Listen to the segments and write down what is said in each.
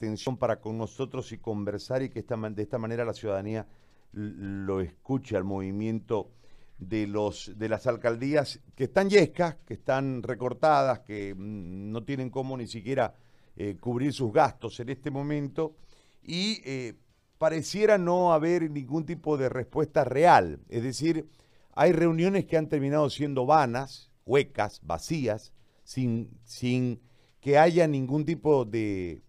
atención para con nosotros y conversar y que esta, de esta manera la ciudadanía lo escuche al movimiento de los de las alcaldías que están yescas, que están recortadas, que mm, no tienen cómo ni siquiera eh, cubrir sus gastos en este momento y eh, pareciera no haber ningún tipo de respuesta real. Es decir, hay reuniones que han terminado siendo vanas, huecas, vacías, sin, sin que haya ningún tipo de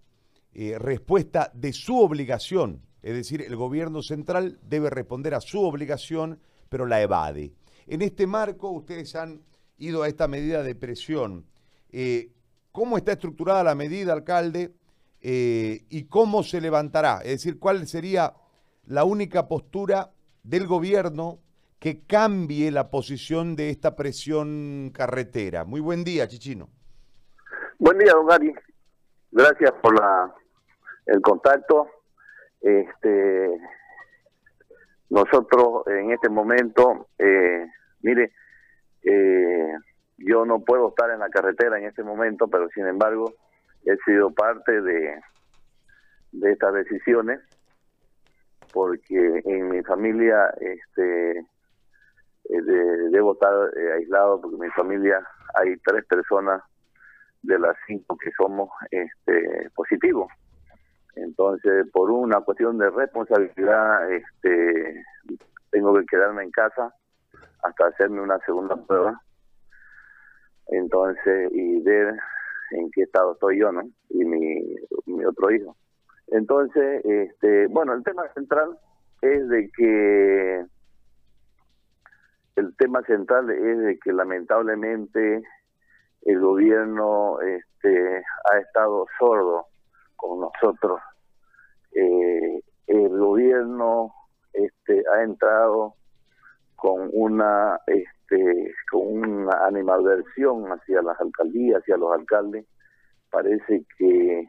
eh, respuesta de su obligación. Es decir, el gobierno central debe responder a su obligación, pero la evade. En este marco, ustedes han ido a esta medida de presión. Eh, ¿Cómo está estructurada la medida, alcalde? Eh, ¿Y cómo se levantará? Es decir, ¿cuál sería la única postura del gobierno que cambie la posición de esta presión carretera? Muy buen día, Chichino. Buen día, don Gary. Gracias por la, el contacto. Este, nosotros en este momento, eh, mire, eh, yo no puedo estar en la carretera en este momento, pero sin embargo he sido parte de, de estas decisiones porque en mi familia este eh, debo estar aislado porque en mi familia hay tres personas de las cinco que somos este, positivos. Entonces, por una cuestión de responsabilidad, este, tengo que quedarme en casa hasta hacerme una segunda prueba. Entonces, y ver en qué estado estoy yo, ¿no? Y mi, mi otro hijo. Entonces, este, bueno, el tema central es de que el tema central es de que lamentablemente el gobierno este, ha estado sordo con nosotros. Eh, el gobierno este, ha entrado con una este, con una animadversión hacia las alcaldías, hacia los alcaldes. Parece que,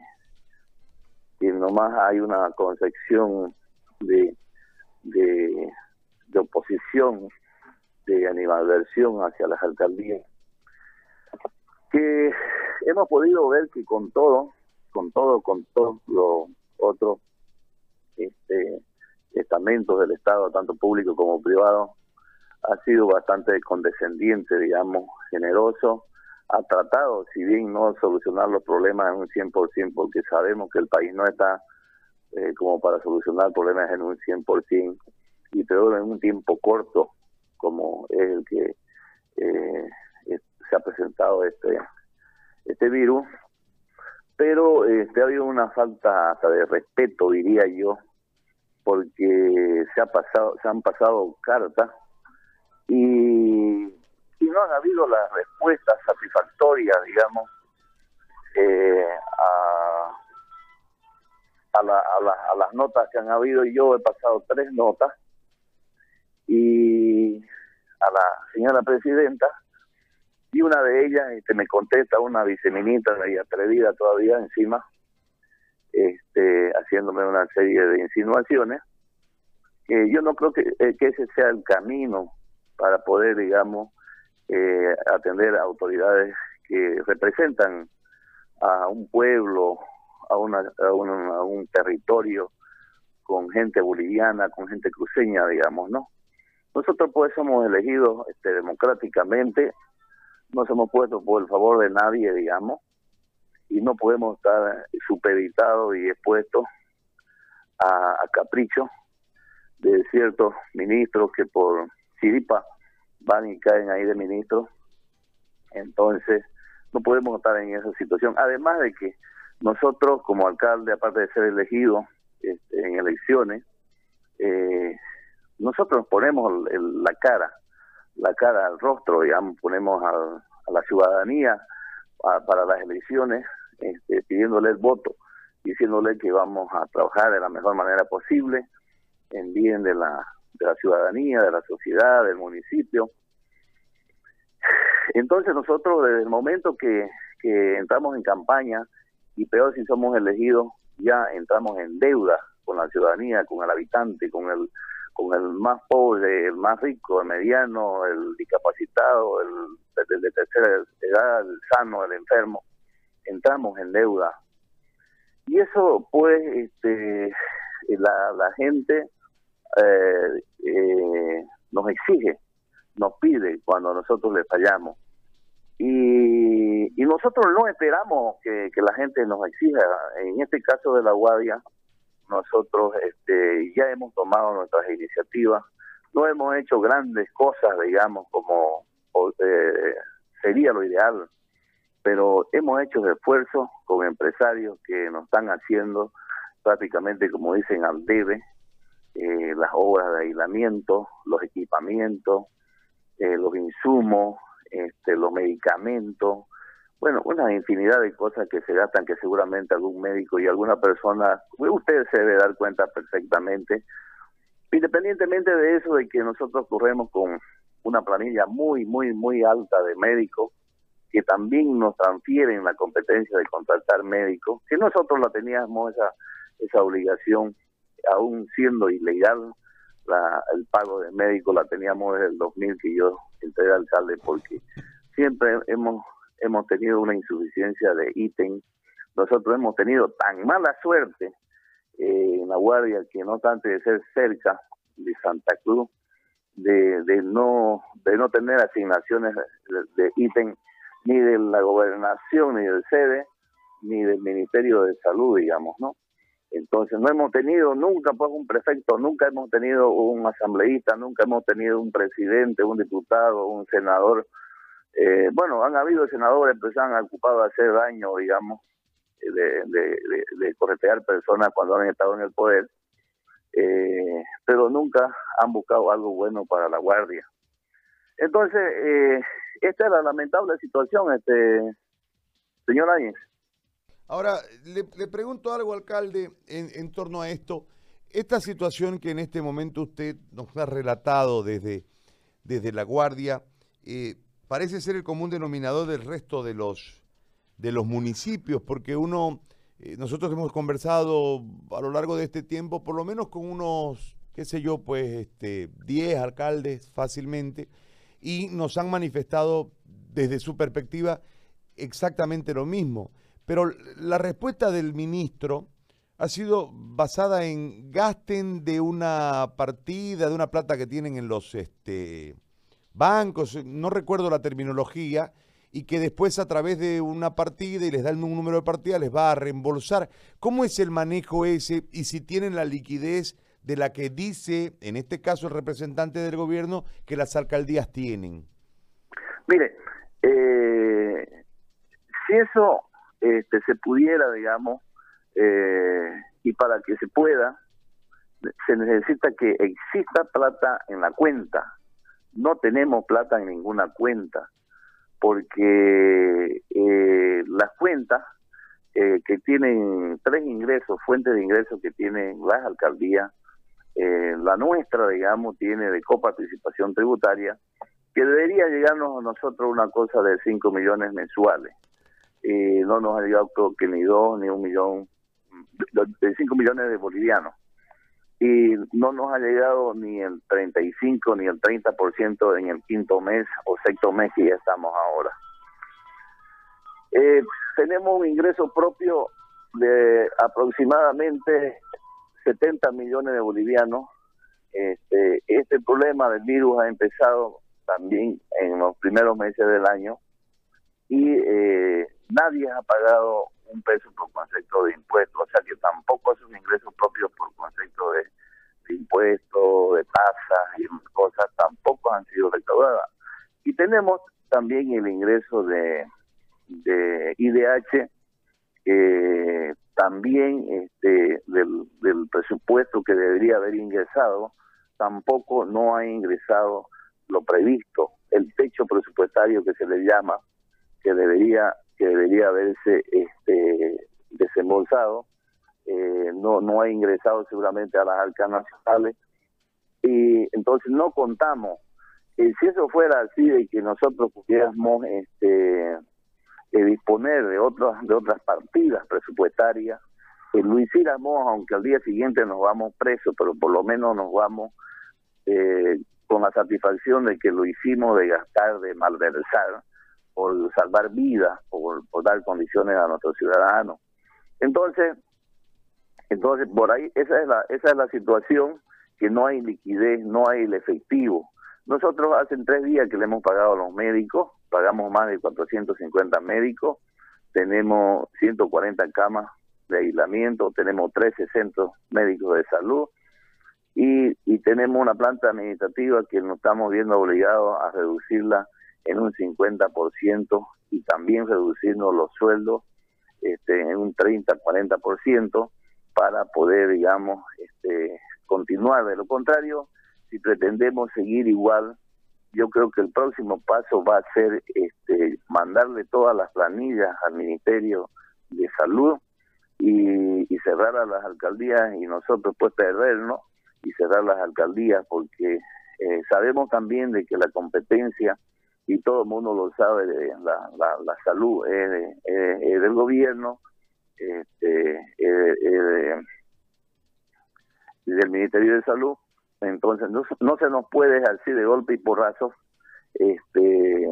que nomás hay una concepción de, de, de oposición, de animadversión hacia las alcaldías que hemos podido ver que con todo, con todo, con todos los otros este, estamentos del Estado, tanto público como privado, ha sido bastante condescendiente, digamos, generoso, ha tratado, si bien no solucionar los problemas en un 100%, porque sabemos que el país no está eh, como para solucionar problemas en un 100%, y peor en un tiempo corto, como es el que eh, se ha presentado este este virus, pero este ha habido una falta de respeto, diría yo, porque se ha pasado, se han pasado cartas y, y no han habido las respuestas satisfactorias, digamos, eh, a, a, la, a, a las notas que han habido. Yo he pasado tres notas y a la señora presidenta y una de ellas este, me contesta una viceministra y atrevida todavía encima, este, haciéndome una serie de insinuaciones, que yo no creo que, eh, que ese sea el camino para poder, digamos, eh, atender a autoridades que representan a un pueblo, a, una, a, un territorio con gente boliviana, con gente cruceña, digamos, ¿no? Nosotros pues somos elegidos este, democráticamente nos hemos puesto por el favor de nadie, digamos, y no podemos estar supeditados y expuestos a, capricho de ciertos ministros que por chiripa van y caen ahí de ministros. Entonces, no podemos estar en esa situación. Además de que nosotros, como alcalde, aparte de ser elegidos este, en elecciones, eh, nosotros ponemos la cara la cara al rostro, digamos, ponemos a la ciudadanía para las elecciones, este, pidiéndole el voto, diciéndole que vamos a trabajar de la mejor manera posible en bien de la, de la ciudadanía, de la sociedad, del municipio. Entonces nosotros desde el momento que, que entramos en campaña, y peor si somos elegidos, ya entramos en deuda con la ciudadanía, con el habitante, con el con el más pobre, el más rico, el mediano, el discapacitado, el, de tercera edad, el sano, el enfermo, entramos en deuda. Y eso, pues, este, la, gente eh, eh, nos exige, nos pide cuando nosotros le fallamos. Y, y nosotros no esperamos que, que, la gente nos exija. En este caso de la Guardia, nosotros este, ya hemos tomado nuestras iniciativas, no hemos hecho grandes cosas, digamos, como eh, sería lo ideal, pero hemos hecho esfuerzos con empresarios que nos están haciendo prácticamente, como dicen, al debe, eh, las obras de aislamiento, los equipamientos, eh, los insumos, este, los medicamentos, bueno, una infinidad de cosas que se gastan que seguramente algún médico y alguna persona, usted se debe dar cuenta perfectamente, independientemente de eso, de que nosotros corremos con una planilla muy, muy, muy alta de médicos, que también nos transfieren la competencia de contratar médicos, que nosotros la teníamos esa, esa obligación, aún siendo ilegal, la, el pago de médicos la teníamos desde el 2000 que yo entré alcalde, porque siempre hemos, hemos tenido una insuficiencia de ítem. Nosotros hemos tenido tan mala suerte eh, en la Guardia que no tanto de ser cerca de Santa Cruz, de, de no de no tener asignaciones de, de ítem ni de la gobernación, ni del sede, ni del Ministerio de Salud, digamos, ¿no? Entonces no hemos tenido nunca pues un prefecto, nunca hemos tenido un asambleísta, nunca hemos tenido un presidente, un diputado, un senador. Eh, bueno, han habido senadores que se han ocupado de hacer daño, digamos, de, de, de, corretear personas cuando han estado en el poder, eh, pero nunca han buscado algo bueno para la guardia. Entonces, eh, esta es la lamentable situación, este señor Áñez. Ahora, le, pregunto algo, alcalde, en, torno a esto. Esta situación que en este momento usted nos ha relatado desde, desde La Guardia, eh, parece ser el común denominador del resto de los, de los municipios, porque uno, eh, nosotros hemos conversado a lo largo de este tiempo, por lo menos con unos, qué sé yo, pues este, 10 alcaldes fácilmente, y nos han manifestado desde su perspectiva exactamente lo mismo. Pero la respuesta del ministro ha sido basada en gasten de una partida, de una plata que tienen en los este, bancos, no recuerdo la terminología, y que después a través de una partida y les dan un número de partida les va a reembolsar. ¿Cómo es el manejo ese y si tienen la liquidez de la que dice, en este caso el representante del gobierno, que las alcaldías tienen? Mire, eh, si eso este, se pudiera, digamos, eh, y para que se pueda, se necesita que exista plata en la cuenta. No tenemos plata en ninguna cuenta, porque eh, las cuentas eh, que tienen tres ingresos, fuentes de ingresos que tienen las alcaldías, la nuestra, digamos, tiene de coparticipación tributaria, que debería llegarnos a nosotros una cosa de 5 millones mensuales y no nos ha llegado que ni dos ni un millón, de cinco millones de bolivianos. Y no nos ha llegado ni el 35 ni el 30% en el quinto mes o sexto mes que ya estamos ahora. Eh, tenemos un ingreso propio de aproximadamente 70 millones de bolivianos. Este, este problema del virus ha empezado también en los primeros meses del año y eh, nadie ha pagado un peso por concepto de impuestos, o sea que tampoco esos ingresos propios por concepto de, impuestos, de tasas y cosas tampoco han sido recaudadas. Y tenemos también el ingreso de, de IDH, que también este, del, del presupuesto que debería haber ingresado, tampoco no ha ingresado lo previsto, el techo presupuestario que se le llama, que debería que debería haberse este, desembolsado, eh, no, no ha ingresado seguramente a las arcas nacionales y entonces no contamos. y si eso fuera así de que nosotros pudiéramos este, eh, disponer de otras de otras partidas presupuestarias, que lo hiciéramos, aunque al día siguiente nos vamos presos, pero por lo menos nos vamos eh, con la satisfacción de que lo hicimos de gastar, de malversar, por salvar vidas, por, dar condiciones a nuestros ciudadanos. Entonces, Entonces, por ahí, esa es la, esa es la situación, que no hay liquidez, no hay el efectivo. Nosotros hace tres días que le hemos pagado a los médicos, pagamos más de 450 médicos, tenemos 140 camas de aislamiento, tenemos 13 centros médicos de salud y, y tenemos una planta administrativa que nos estamos viendo obligados a reducirla en un 50% y también reducirnos los sueldos este, en un 30-40% para poder, digamos, este, continuar. De lo contrario, si pretendemos seguir igual, yo creo que el próximo paso va a ser este, mandarle todas las planillas al Ministerio de Salud y, cerrar a las alcaldías y nosotros pues perdernos y cerrar las alcaldías porque eh, sabemos también de que la competencia y todo el mundo lo sabe, la, la, la salud es, del gobierno, este, es, del Ministerio de Salud, entonces no, no se nos puede así de golpe y porrazo este,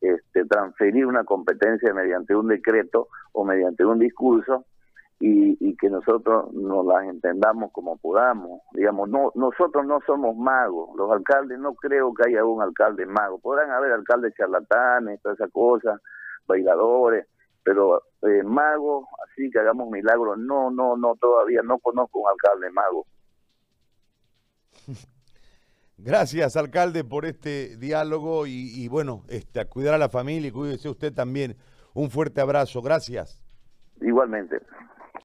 este, transferir una competencia mediante un decreto o mediante un discurso y, y, que nosotros nos las entendamos como podamos. Digamos, no nosotros no somos magos, los alcaldes, no creo que haya un alcalde mago. Podrán haber alcaldes charlatanes, todas esas cosas, bailadores, pero eh, magos, así que hagamos milagros, no, no, no, todavía no conozco un alcalde mago. Gracias, alcalde, por este diálogo y, y bueno, este, a cuidar a la familia y cuídese usted también. Un fuerte abrazo, gracias. Igualmente.